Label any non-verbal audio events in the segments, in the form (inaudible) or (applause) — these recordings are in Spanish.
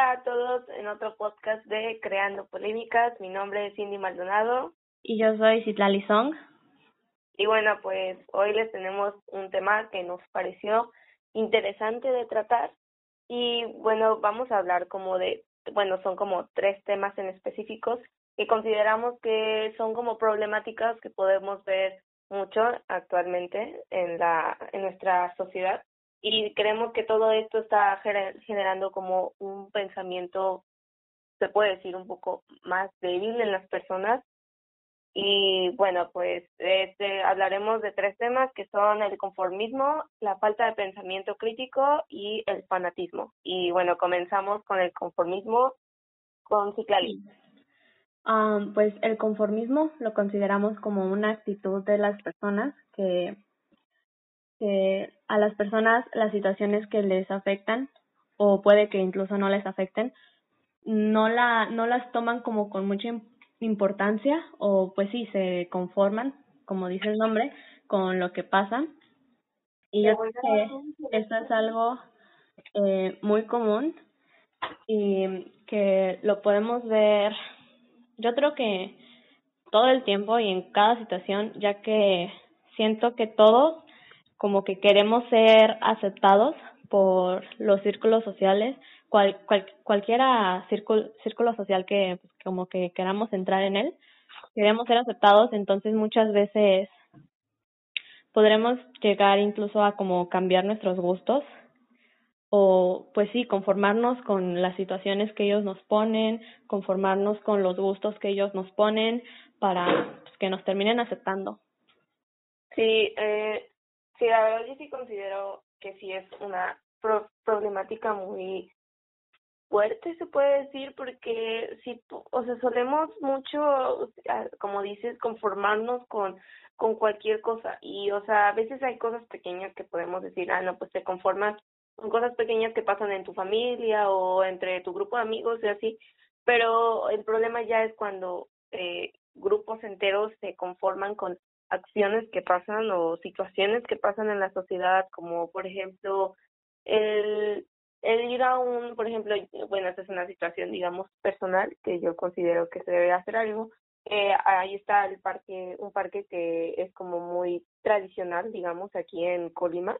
Hola a todos en otro podcast de Creando Polémicas. Mi nombre es Cindy Maldonado. Y yo soy Citlali Song. Y bueno, pues hoy les tenemos un tema que nos pareció interesante de tratar. Y bueno, vamos a hablar como de, bueno, son como tres temas en específicos que consideramos que son como problemáticas que podemos ver mucho actualmente en la en nuestra sociedad y creemos que todo esto está generando como un pensamiento, se puede decir, un poco más débil en las personas. Y bueno, pues este, hablaremos de tres temas que son el conformismo, la falta de pensamiento crítico y el fanatismo. Y bueno, comenzamos con el conformismo con Ciclali. Um, pues el conformismo lo consideramos como una actitud de las personas que que a las personas las situaciones que les afectan o puede que incluso no les afecten no la no las toman como con mucha importancia o pues sí se conforman como dice el nombre con lo que pasa. Y yo creo que esto es algo eh, muy común y que lo podemos ver yo creo que todo el tiempo y en cada situación ya que siento que todos como que queremos ser aceptados por los círculos sociales, cual, cual, cualquiera círculo, círculo social que pues, como que queramos entrar en él, queremos ser aceptados, entonces muchas veces podremos llegar incluso a como cambiar nuestros gustos o pues sí, conformarnos con las situaciones que ellos nos ponen, conformarnos con los gustos que ellos nos ponen para pues, que nos terminen aceptando. Sí, eh, Sí, la verdad yo sí considero que sí es una problemática muy fuerte, se puede decir, porque si, o sea, solemos mucho, como dices, conformarnos con con cualquier cosa. Y, o sea, a veces hay cosas pequeñas que podemos decir, ah, no, pues te conformas con cosas pequeñas que pasan en tu familia o entre tu grupo de amigos y así, pero el problema ya es cuando eh, grupos enteros se conforman con acciones que pasan o situaciones que pasan en la sociedad, como por ejemplo el, el ir a un, por ejemplo, bueno, esta es una situación, digamos, personal, que yo considero que se debe hacer algo. Eh, ahí está el parque, un parque que es como muy tradicional, digamos, aquí en Colima.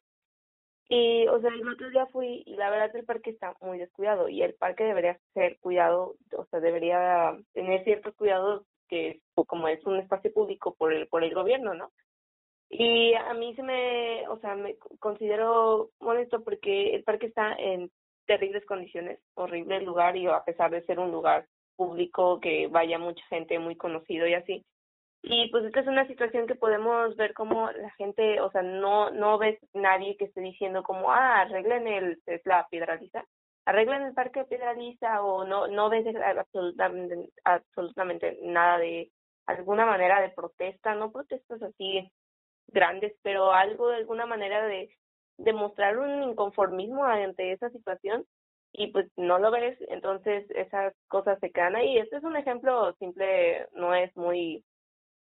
Y, o sea, el otro día fui y la verdad el parque está muy descuidado y el parque debería ser cuidado, o sea, debería tener ciertos cuidados que como es un espacio público por el por el gobierno, ¿no? Y a mí se me, o sea, me considero molesto porque el parque está en terribles condiciones, horrible lugar y a pesar de ser un lugar público que vaya mucha gente muy conocido y así. Y pues esta es una situación que podemos ver como la gente, o sea, no no ves nadie que esté diciendo como, ah, arreglen el, la piedraliza arreglen el parque de Piedra o no no ves absolutamente absolutamente nada de alguna manera de protesta, no protestas así grandes, pero algo de alguna manera de demostrar un inconformismo ante esa situación y pues no lo ves, entonces esas cosas se quedan ahí. Este es un ejemplo simple, no es muy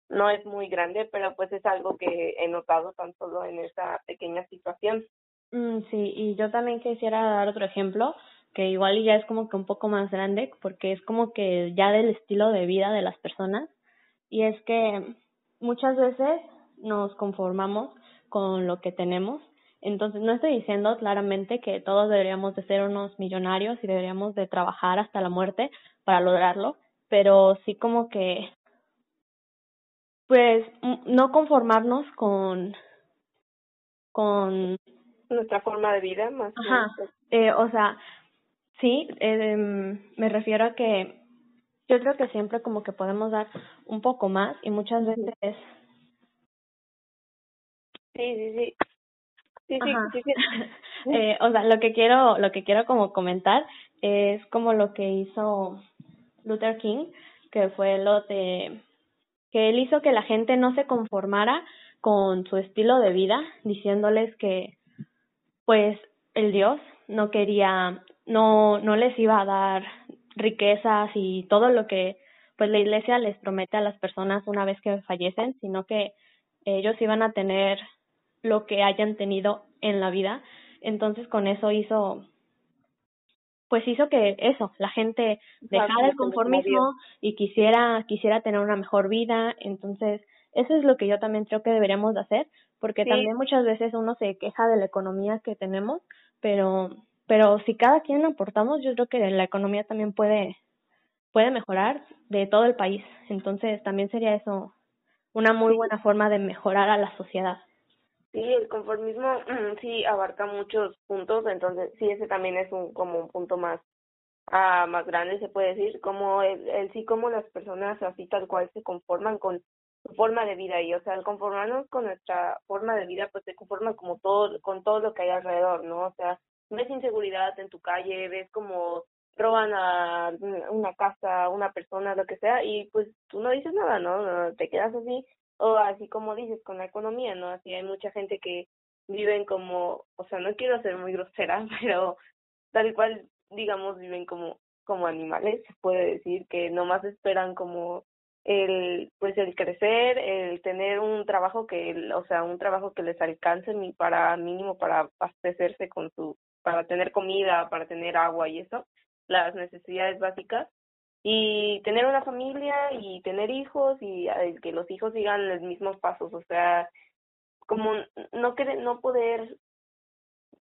no es muy grande, pero pues es algo que he notado tan solo en esa pequeña situación. Mm, sí, y yo también quisiera dar otro ejemplo que igual ya es como que un poco más grande porque es como que ya del estilo de vida de las personas y es que muchas veces nos conformamos con lo que tenemos. Entonces no estoy diciendo claramente que todos deberíamos de ser unos millonarios y deberíamos de trabajar hasta la muerte para lograrlo, pero sí como que pues no conformarnos con con nuestra forma de vida más Ajá. Eh, o sea, sí, eh, me refiero a que yo creo que siempre como que podemos dar un poco más y muchas veces sí sí sí. Sí sí, sí, (laughs) eh, o sea lo que quiero lo que quiero como comentar es como lo que hizo Luther King que fue lo de que él hizo que la gente no se conformara con su estilo de vida diciéndoles que pues el Dios no quería, no, no les iba a dar riquezas y todo lo que pues la iglesia les promete a las personas una vez que fallecen, sino que ellos iban a tener lo que hayan tenido en la vida. Entonces con eso hizo pues hizo que eso, la gente dejara el conformismo y quisiera, quisiera tener una mejor vida. Entonces, eso es lo que yo también creo que deberíamos de hacer, porque también muchas veces uno se queja de la economía que tenemos, pero, pero si cada quien aportamos, yo creo que la economía también puede, puede mejorar de todo el país. Entonces, también sería eso una muy buena forma de mejorar a la sociedad. Sí, el conformismo (clears throat) sí abarca muchos puntos, entonces sí, ese también es un como un punto más ah, más grande, se puede decir, como el, el sí, como las personas así tal cual se conforman con su forma de vida y, o sea, al conformarnos con nuestra forma de vida, pues se conforma como todo, con todo lo que hay alrededor, ¿no? O sea, ves inseguridad en tu calle, ves como roban a una casa, una persona, lo que sea, y pues tú no dices nada, ¿no? Te quedas así o así como dices con la economía, ¿no? Así hay mucha gente que viven como, o sea, no quiero ser muy grosera, (laughs) pero tal cual, digamos, viven como como animales, se puede decir que nomás esperan como el pues el crecer, el tener un trabajo que, o sea, un trabajo que les alcance para mínimo para abastecerse con su para tener comida, para tener agua y eso, las necesidades básicas. Y tener una familia y tener hijos y que los hijos sigan los mismos pasos, o sea, como no querer, no poder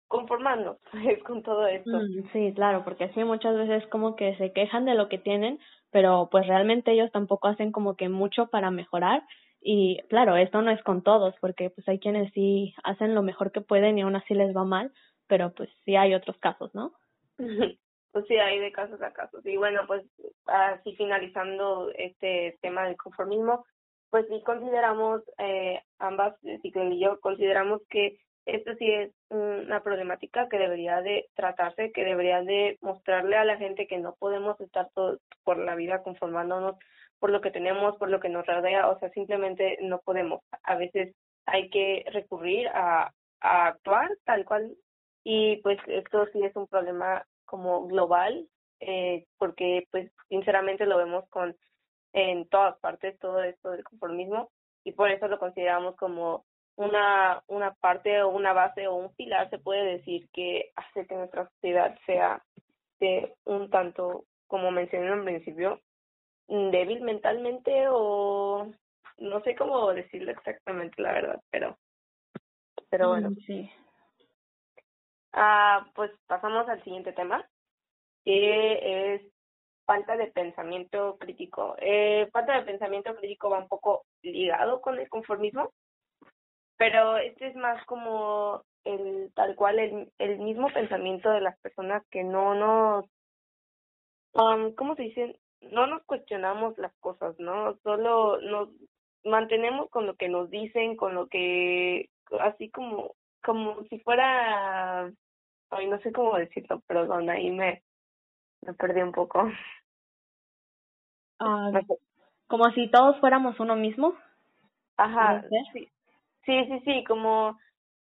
conformarnos (laughs) con todo esto. Sí, claro, porque así muchas veces como que se quejan de lo que tienen, pero pues realmente ellos tampoco hacen como que mucho para mejorar y claro, esto no es con todos, porque pues hay quienes sí hacen lo mejor que pueden y aún así les va mal, pero pues sí hay otros casos, ¿no? (laughs) pues sí, hay de casos a casos. Y bueno, pues así finalizando este tema del conformismo, pues sí consideramos, eh, ambas, Ciclo y yo, consideramos que esto sí es una problemática que debería de tratarse, que debería de mostrarle a la gente que no podemos estar todos por la vida conformándonos por lo que tenemos, por lo que nos rodea, o sea, simplemente no podemos. A veces hay que recurrir a, a actuar tal cual. Y pues esto sí es un problema como global, eh, porque pues sinceramente lo vemos con en todas partes todo esto del conformismo. Y por eso lo consideramos como una una parte o una base o un pilar se puede decir que hace que nuestra sociedad sea de un tanto como mencioné en principio débil mentalmente o no sé cómo decirlo exactamente la verdad pero pero bueno. mm, sí. Ah, pues pasamos al siguiente tema, que es falta de pensamiento crítico. Eh, falta de pensamiento crítico va un poco ligado con el conformismo, pero este es más como el tal cual el, el mismo pensamiento de las personas que no nos, um, ¿cómo se dice? No nos cuestionamos las cosas, ¿no? Solo nos mantenemos con lo que nos dicen, con lo que, así como como si fuera, ay, no sé cómo decirlo, perdón, ahí me, me perdí un poco. Ah, como si todos fuéramos uno mismo. Ajá, sí, sí, sí, sí, como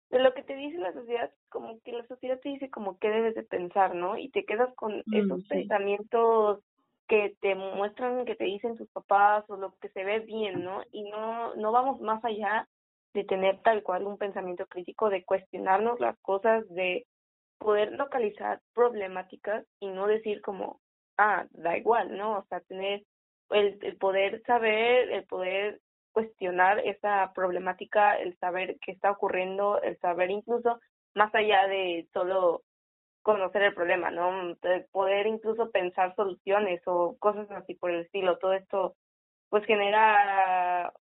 de lo que te dice la sociedad, como que la sociedad te dice como que debes de pensar, ¿no? Y te quedas con mm, esos pensamientos que te muestran, que te dicen tus papás o lo que se ve bien, ¿no? Y no, no vamos más allá de tener tal cual un pensamiento crítico, de cuestionarnos las cosas, de poder localizar problemáticas y no decir como, ah, da igual, ¿no? O sea, tener el, el poder saber, el poder cuestionar esa problemática, el saber qué está ocurriendo, el saber incluso más allá de solo conocer el problema, ¿no? El poder incluso pensar soluciones o cosas así por el estilo. Todo esto pues genera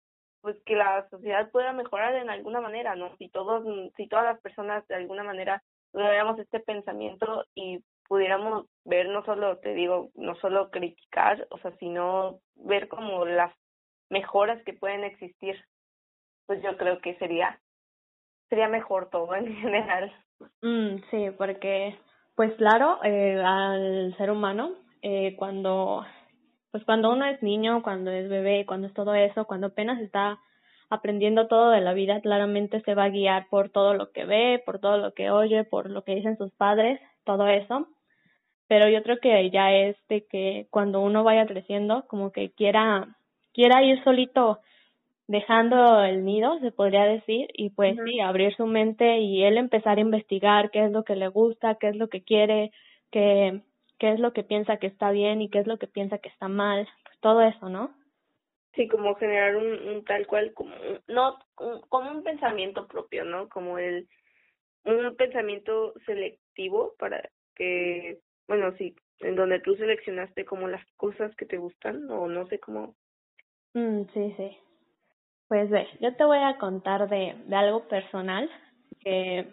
pues que la sociedad pueda mejorar en alguna manera, ¿no? Si todos, si todas las personas de alguna manera tuviéramos este pensamiento y pudiéramos ver no solo, te digo, no solo criticar, o sea, sino ver como las mejoras que pueden existir, pues yo creo que sería sería mejor todo en (laughs) general. Mm, sí, porque pues claro, eh, al ser humano, eh, cuando pues cuando uno es niño, cuando es bebé, cuando es todo eso, cuando apenas está aprendiendo todo de la vida, claramente se va a guiar por todo lo que ve, por todo lo que oye, por lo que dicen sus padres, todo eso. Pero yo creo que ya es de que cuando uno vaya creciendo, como que quiera, quiera ir solito dejando el nido, se podría decir, y pues sí, abrir su mente y él empezar a investigar qué es lo que le gusta, qué es lo que quiere, qué, qué es lo que piensa que está bien y qué es lo que piensa que está mal, pues todo eso, ¿no? Sí, como generar un, un tal cual, como, no, como un pensamiento propio, ¿no? Como el, un pensamiento selectivo para que, bueno, sí, en donde tú seleccionaste como las cosas que te gustan o no sé cómo. Mm, sí, sí. Pues ve, yo te voy a contar de, de algo personal que,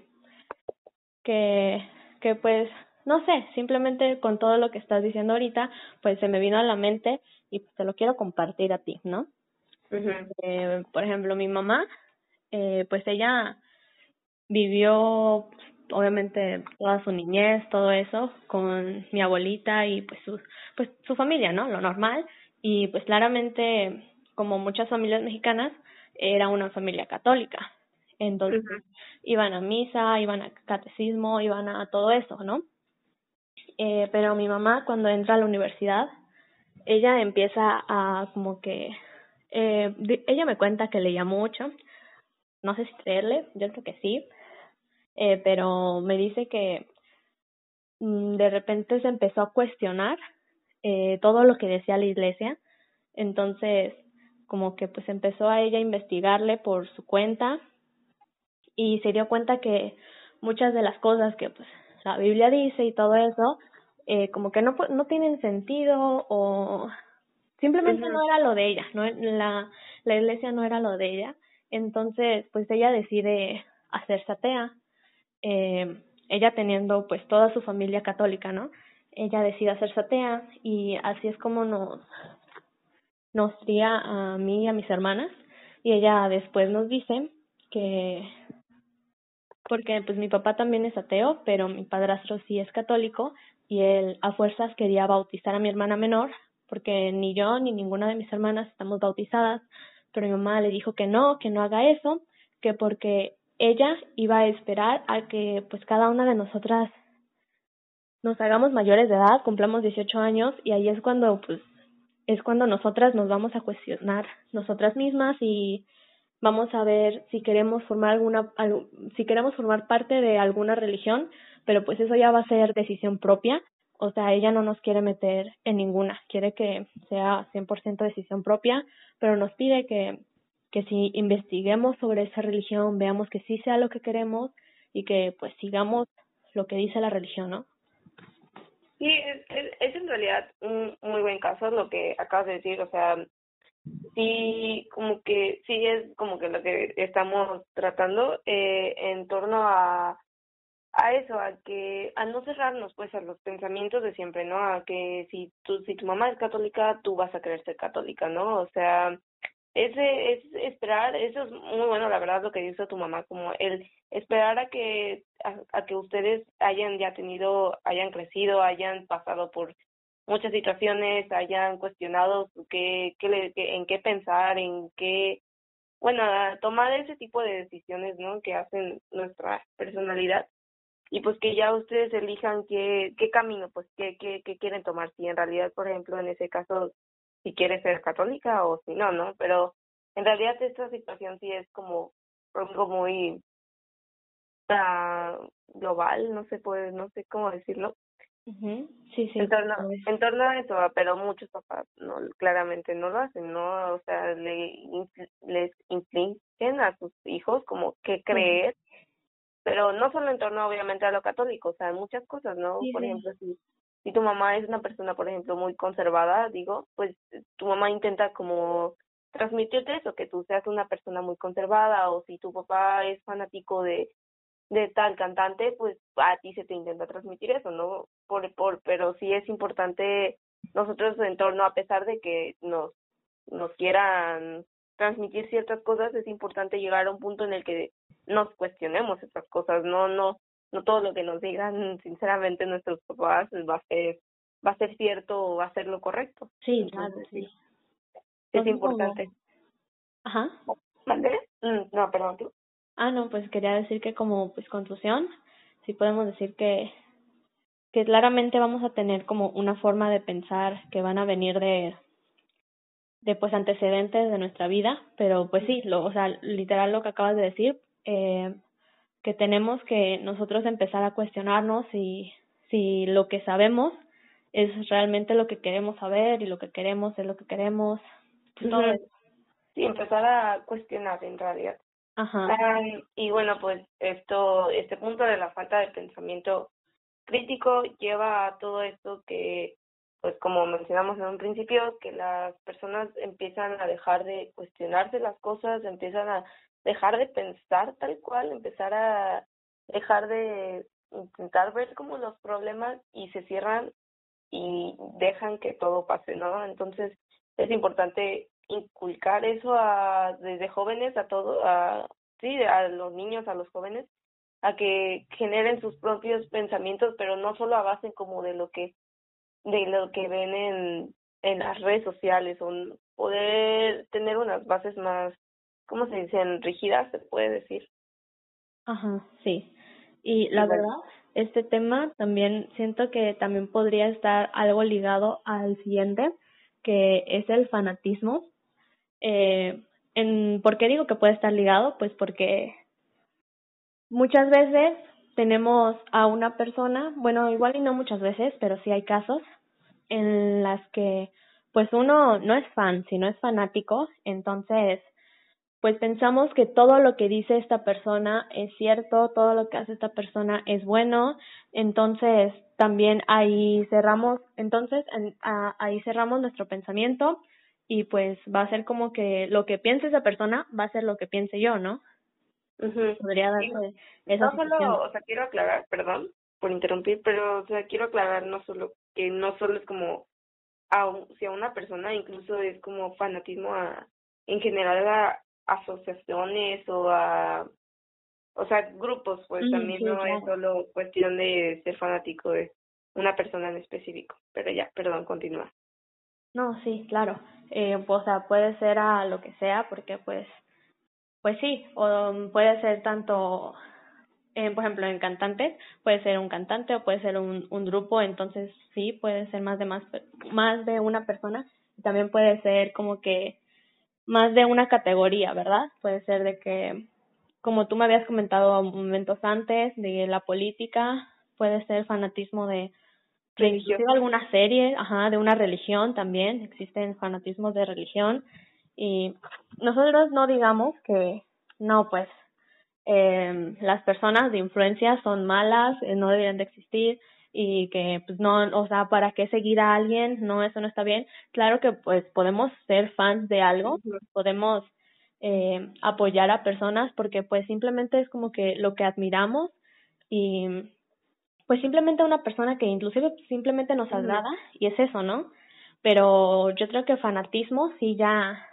que, que pues, no sé, simplemente con todo lo que estás diciendo ahorita, pues se me vino a la mente y pues, te lo quiero compartir a ti, ¿no? eh, por ejemplo, mi mamá, eh, pues ella vivió obviamente toda su niñez, todo eso, con mi abuelita y pues su, pues su familia, ¿no? Lo normal. Y pues claramente, como muchas familias mexicanas, era una familia católica. Entonces, iban a misa, iban a catecismo, iban a todo eso, ¿no? Eh, pero mi mamá cuando entra a la universidad, ella empieza a como que, eh, ella me cuenta que leía mucho, no sé si creerle, yo creo que sí, eh, pero me dice que mm, de repente se empezó a cuestionar eh, todo lo que decía la iglesia, entonces como que pues empezó a ella a investigarle por su cuenta y se dio cuenta que muchas de las cosas que pues la Biblia dice y todo eso eh, como que no, no tienen sentido o simplemente no era lo de ella, no la, la iglesia no era lo de ella. Entonces, pues ella decide hacerse atea. Eh, ella teniendo pues toda su familia católica, ¿no? Ella decide hacerse atea y así es como nos, nos cría a mí y a mis hermanas y ella después nos dice que porque pues mi papá también es ateo, pero mi padrastro sí es católico y él a fuerzas quería bautizar a mi hermana menor, porque ni yo ni ninguna de mis hermanas estamos bautizadas, pero mi mamá le dijo que no, que no haga eso, que porque ella iba a esperar a que pues cada una de nosotras nos hagamos mayores de edad, cumplamos 18 años y ahí es cuando pues es cuando nosotras nos vamos a cuestionar nosotras mismas y vamos a ver si queremos formar alguna si queremos formar parte de alguna religión pero pues eso ya va a ser decisión propia, o sea, ella no nos quiere meter en ninguna, quiere que sea 100% decisión propia, pero nos pide que, que si investiguemos sobre esa religión, veamos que sí sea lo que queremos y que pues sigamos lo que dice la religión, ¿no? Sí, es, es, en realidad un muy buen caso lo que acabas de decir, o sea, sí, como que sí es como que lo que estamos tratando eh, en torno a a eso, a que a no cerrarnos pues a los pensamientos de siempre, ¿no? A que si tu si tu mamá es católica, tú vas a querer ser católica, ¿no? O sea, ese es esperar, eso es muy bueno, la verdad lo que dice tu mamá, como el esperar a que a, que ustedes hayan ya tenido, hayan crecido, hayan pasado por muchas situaciones, hayan cuestionado qué, qué en qué pensar, en qué bueno, tomar ese tipo de decisiones, ¿no? Que hacen nuestra personalidad y pues que ya ustedes elijan qué, qué camino, pues qué, qué, qué quieren tomar, si en realidad, por ejemplo, en ese caso, si quiere ser católica o si no, ¿no? Pero en realidad esta situación sí es como algo muy uh, global, no sé, puede, no sé cómo decirlo. Sí, sí. En torno, en torno a eso, pero muchos papás no claramente no lo hacen, ¿no? O sea, le, les infligen a sus hijos como qué creer pero no solo en torno obviamente a lo católico, o sea, muchas cosas, ¿no? por ejemplo, si, si tu mamá es una persona, por ejemplo, muy conservada, digo, pues tu mamá intenta como transmitirte eso, que tú seas una persona muy conservada, o si tu papá es fanático de, de tal cantante, pues a ti se te intenta transmitir eso, ¿no? Por, por, pero sí es importante nosotros en torno, a pesar de que nos, nos quieran transmitir ciertas cosas, es importante llegar a un punto en el que nos cuestionemos esas cosas, no, no, no todo lo que nos digan sinceramente nuestros papás va a ser, va a ser cierto o va a ser lo correcto. Sí, claro, sí. Es importante. Ajá. ¿Vale? Mm, no, perdón, tú. Ah, no, pues quería decir que como pues conclusión, sí podemos decir que que claramente vamos a tener como una forma de pensar que van a venir de de pues antecedentes de nuestra vida, pero pues sí, lo, o sea, literal lo que acabas de decir, eh, que tenemos que nosotros empezar a cuestionarnos si, si lo que sabemos es realmente lo que queremos saber y lo que queremos es lo que queremos. Pues Sí, empezar a cuestionar en realidad. Ajá. y bueno, pues esto, este punto de la falta de pensamiento crítico lleva a todo esto que, pues como mencionamos en un principio, que las personas empiezan a dejar de cuestionarse las cosas, empiezan a dejar de pensar tal cual, empezar a dejar de intentar ver como los problemas y se cierran y dejan que todo pase, ¿no? Entonces es importante inculcar eso a desde jóvenes a todo a sí a los niños a los jóvenes a que generen sus propios pensamientos pero no solo a base como de lo que de lo que ven en en las redes sociales o poder tener unas bases más cómo se dicen rígidas se puede decir. Ajá sí. Y la verdad este tema también siento que también podría estar algo ligado al siguiente que es el fanatismo. Eh, en, ¿Por qué digo que puede estar ligado? Pues porque muchas veces tenemos a una persona, bueno, igual y no muchas veces, pero sí hay casos en las que pues uno no es fan, sino es fanático, entonces pues pensamos que todo lo que dice esta persona es cierto, todo lo que hace esta persona es bueno, entonces también ahí cerramos, entonces ahí cerramos nuestro pensamiento y pues va a ser como que lo que piense esa persona va a ser lo que piense yo, ¿no? Podría darse esa No solo, o sea, quiero aclarar, perdón por interrumpir, pero o sea, quiero aclarar no solo que no solo es como a, si a una persona, incluso es como fanatismo a en general a asociaciones o a o sea, grupos, pues también no es solo cuestión de ser fanático de una persona en específico. Pero ya, perdón, continúa. No, sí, claro. Eh, o sea, puede ser a lo que sea, porque pues, pues sí, o puede ser tanto, eh, por ejemplo, en cantantes, puede ser un cantante o puede ser un, un grupo, entonces sí, puede ser más de más, más de una persona. También puede ser como que más de una categoría, ¿verdad? Puede ser de que, como tú me habías comentado momentos antes, de la política, puede ser fanatismo de religión. alguna serie, ajá, de una religión también, existen fanatismos de religión y nosotros no digamos que no, pues eh, las personas de influencia son malas, eh, no deberían de existir y que pues no, o sea, ¿para qué seguir a alguien? No, eso no está bien. Claro que pues podemos ser fans de algo, podemos eh, apoyar a personas porque pues simplemente es como que lo que admiramos y pues simplemente una persona que inclusive simplemente nos agrada y es eso, ¿no? Pero yo creo que fanatismo sí ya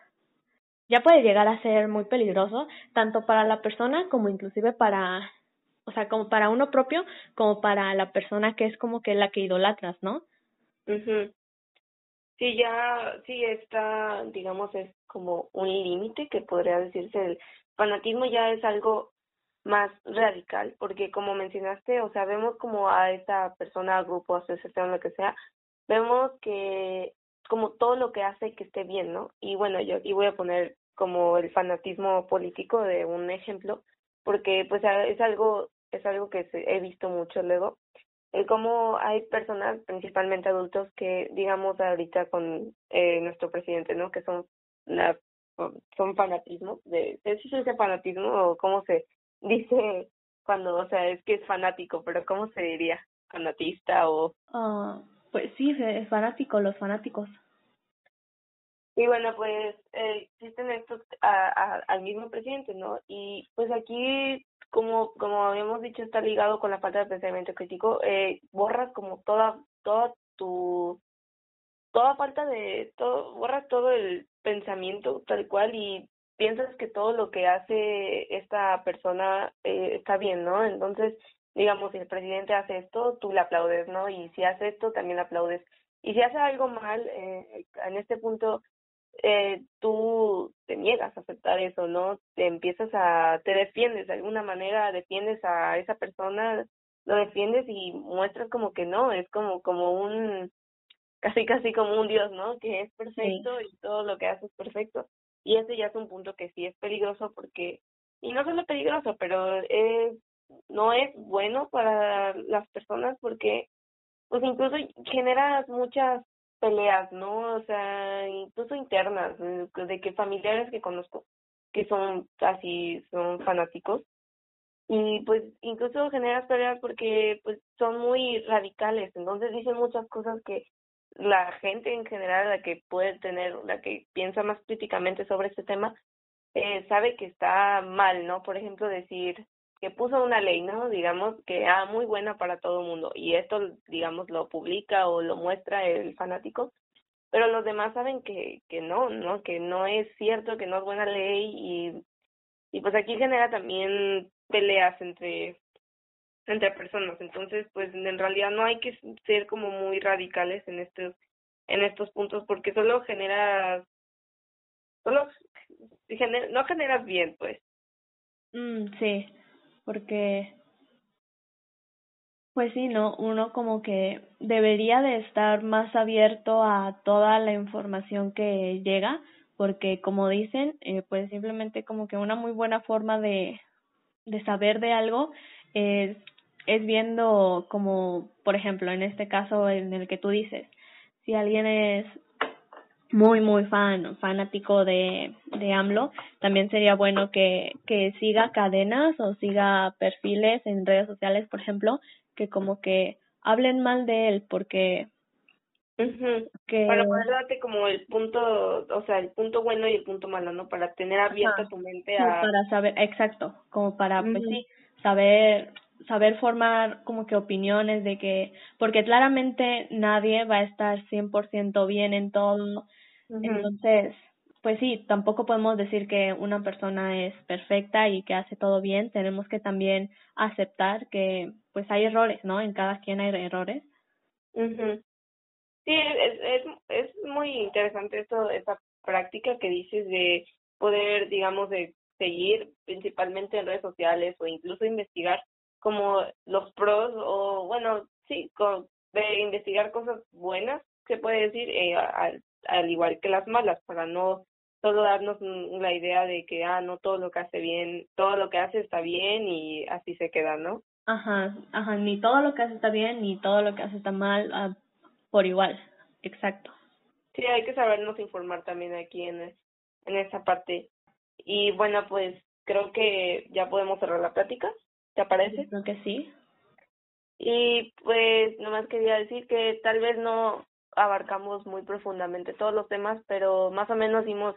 ya puede llegar a ser muy peligroso tanto para la persona como inclusive para o sea, como para uno propio como para la persona que es como que la que idolatras, ¿no? mhm Sí, ya, sí está, digamos, es como un límite que podría decirse el fanatismo ya es algo más radical, porque como mencionaste, o sea, vemos como a esa persona, grupo, asociación, lo que sea, vemos que como todo lo que hace que esté bien, ¿no? Y bueno, yo y voy a poner como el fanatismo político de un ejemplo, porque pues es algo es algo que he visto mucho luego, el cómo hay personas, principalmente adultos, que digamos ahorita con eh, nuestro presidente, ¿no? Que son la, son fanatismo, de, ¿es ese fanatismo o cómo se (laughs) dice cuando, o sea, es que es fanático, pero ¿cómo se diría? ¿Fanatista o...? ah pues sí, es fanático, los fanáticos. Y bueno, pues eh, existen estos a, al mismo presidente, ¿no? Y pues aquí, como como habíamos dicho, está ligado con la falta de pensamiento crítico, eh, borras como toda, toda tu, toda falta de, todo, borras todo el pensamiento tal cual y piensas que todo lo que hace esta persona eh, está bien, ¿no? Entonces, digamos, si el presidente hace esto, tú le aplaudes, ¿no? Y si hace esto, también le aplaudes. Y si hace algo mal, eh, en este punto, eh, tú te niegas a aceptar eso, ¿no? Te empiezas a, te defiendes de alguna manera, defiendes a esa persona, lo defiendes y muestras como que no, es como, como un, casi casi como un dios, ¿no? Que es perfecto y todo lo que hace es perfecto. Y ese ya es un punto que sí es peligroso porque, y no solo peligroso, pero es, no es bueno para las personas porque pues incluso generas muchas peleas, ¿no? O sea, incluso internas, de que familiares que conozco que son así, son fanáticos, y pues incluso generas peleas porque pues son muy radicales, entonces dicen muchas cosas que la gente en general, la que puede tener, la que piensa más críticamente sobre este tema, eh, sabe que está mal, ¿no? Por ejemplo, decir que puso una ley, ¿no? Digamos que, ah, muy buena para todo el mundo, y esto, digamos, lo publica o lo muestra el fanático, pero los demás saben que, que no, ¿no? Que no es cierto, que no es buena ley, y, y pues aquí genera también peleas entre entre personas. Entonces, pues en realidad no hay que ser como muy radicales en estos en estos puntos porque solo generas solo no generas bien, pues. Mm, sí, porque pues sí, no, uno como que debería de estar más abierto a toda la información que llega, porque como dicen, eh, pues simplemente como que una muy buena forma de, de saber de algo es es viendo como, por ejemplo, en este caso en el que tú dices, si alguien es muy, muy fan, fanático de, de AMLO, también sería bueno que, que siga cadenas o siga perfiles en redes sociales, por ejemplo, que como que hablen mal de él, porque que... Para poder darte como el punto, o sea, el punto bueno y el punto malo, ¿no? Para tener abierta tu mente a... Para saber, exacto, como para, pues sí, saber saber formar como que opiniones de que, porque claramente nadie va a estar 100% bien en todo, entonces, pues sí, tampoco podemos decir que una persona es perfecta y que hace todo bien, tenemos que también aceptar que pues hay errores, ¿no? En cada quien hay errores. mhm Sí, es, es, es muy interesante esto, esta práctica que dices de poder, digamos, de seguir principalmente en redes sociales o incluso investigar como los pros o bueno, sí, con, de investigar cosas buenas, se puede decir, eh, al, al igual que las malas, para no solo darnos la idea de que, ah, no todo lo que hace bien, todo lo que hace está bien y así se queda, ¿no? Ajá, ajá, ni todo lo que hace está bien, ni todo lo que hace está mal, ah, por igual, exacto. Sí, hay que sabernos informar también aquí en, en esa parte. Y bueno, pues creo que ya podemos cerrar la plática. ¿Te parece? Creo que sí. Y pues nomás quería decir que tal vez no abarcamos muy profundamente todos los temas, pero más o menos dimos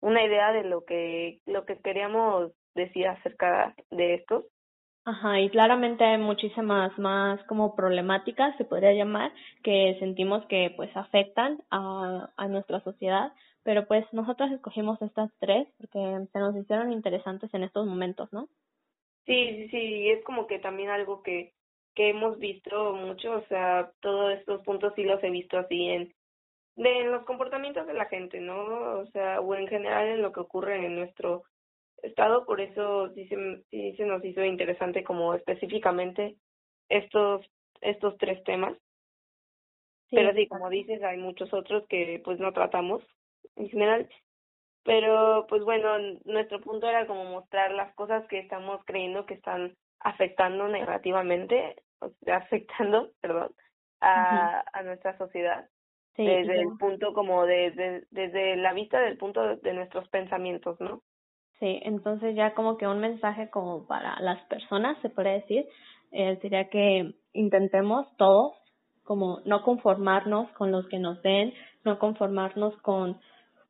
una idea de lo que lo que queríamos decir acerca de esto. Ajá, y claramente hay muchísimas más como problemáticas, se podría llamar, que sentimos que pues afectan a, a nuestra sociedad, pero pues nosotros escogimos estas tres porque se nos hicieron interesantes en estos momentos, ¿no? Sí, sí, sí, es como que también algo que, que hemos visto mucho, o sea, todos estos puntos sí los he visto así en, de, los comportamientos de la gente, ¿no? O sea, o en general en lo que ocurre en nuestro estado, por eso sí se, sí se nos hizo interesante como específicamente estos, estos tres temas. Pero sí, como dices, hay muchos otros que pues no tratamos en general. Pero pues bueno, nuestro punto era como mostrar las cosas que estamos creyendo que están afectando negativamente, (laughs) afectando, perdón, a, a nuestra sociedad. Desde el punto como de, desde la vista del punto de nuestros pensamientos, ¿no? Sí, entonces ya como que un mensaje como para las personas, se puede decir, eh, sería que intentemos todos como no conformarnos con los que nos den, no conformarnos con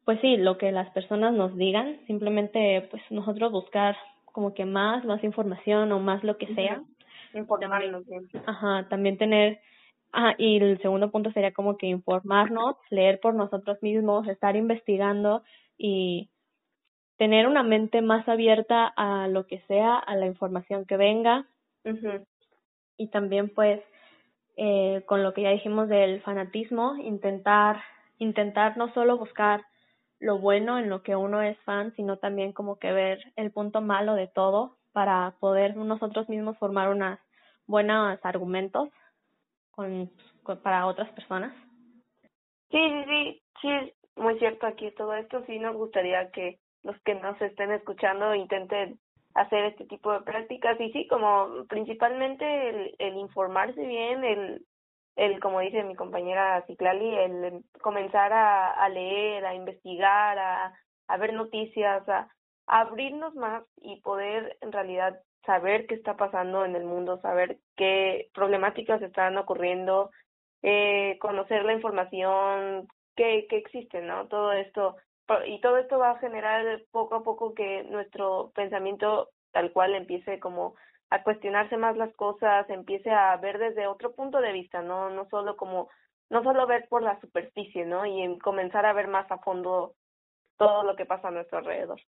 pues sí, lo que las personas nos digan, simplemente pues nosotros buscar como que más, más información o más lo que sea. Informarnos. Ajá, también tener, ah, y el segundo punto sería como que informarnos, leer por nosotros mismos, estar investigando y tener una mente más abierta a lo que sea, a la información que venga. Y también pues eh, con lo que ya dijimos del fanatismo, intentar, intentar no solo buscar lo bueno en lo que uno es fan, sino también como que ver el punto malo de todo para poder nosotros mismos formar unos buenos argumentos con, para otras personas. Sí, sí, sí, sí, muy cierto aquí todo esto. Sí nos gustaría que los que nos estén escuchando intenten hacer este tipo de prácticas y sí, como principalmente el, el informarse bien, el el, como dice mi compañera Ciclali, el comenzar a, a leer, a investigar, a, a ver noticias, a abrirnos más y poder en realidad saber qué está pasando en el mundo, saber qué problemáticas están ocurriendo, eh, conocer la información que, que existe, ¿no? Todo esto, y todo esto va a generar poco a poco que nuestro pensamiento tal cual empiece como a cuestionarse más las cosas, empiece a ver desde otro punto de vista, no no solo como no solo ver por la superficie, ¿no? Y comenzar a ver más a fondo todo lo que pasa a nuestro alrededor.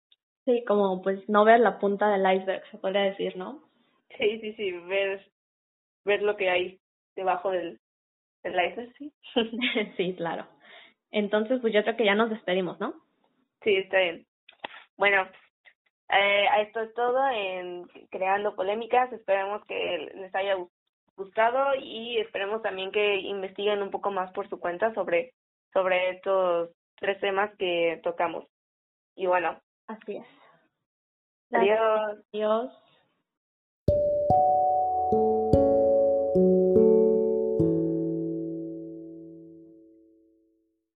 Sí, como pues no ver la punta del iceberg, se podría decir, ¿no? Sí, sí, sí, ver ver lo que hay debajo del, del iceberg, sí. (laughs) sí, claro. Entonces, pues yo creo que ya nos despedimos, ¿no? Sí, está bien. Bueno, eh, esto es todo en Creando Polémicas. Esperemos que les haya gustado y esperemos también que investiguen un poco más por su cuenta sobre, sobre estos tres temas que tocamos. Y bueno. Así es. Adiós. Adiós.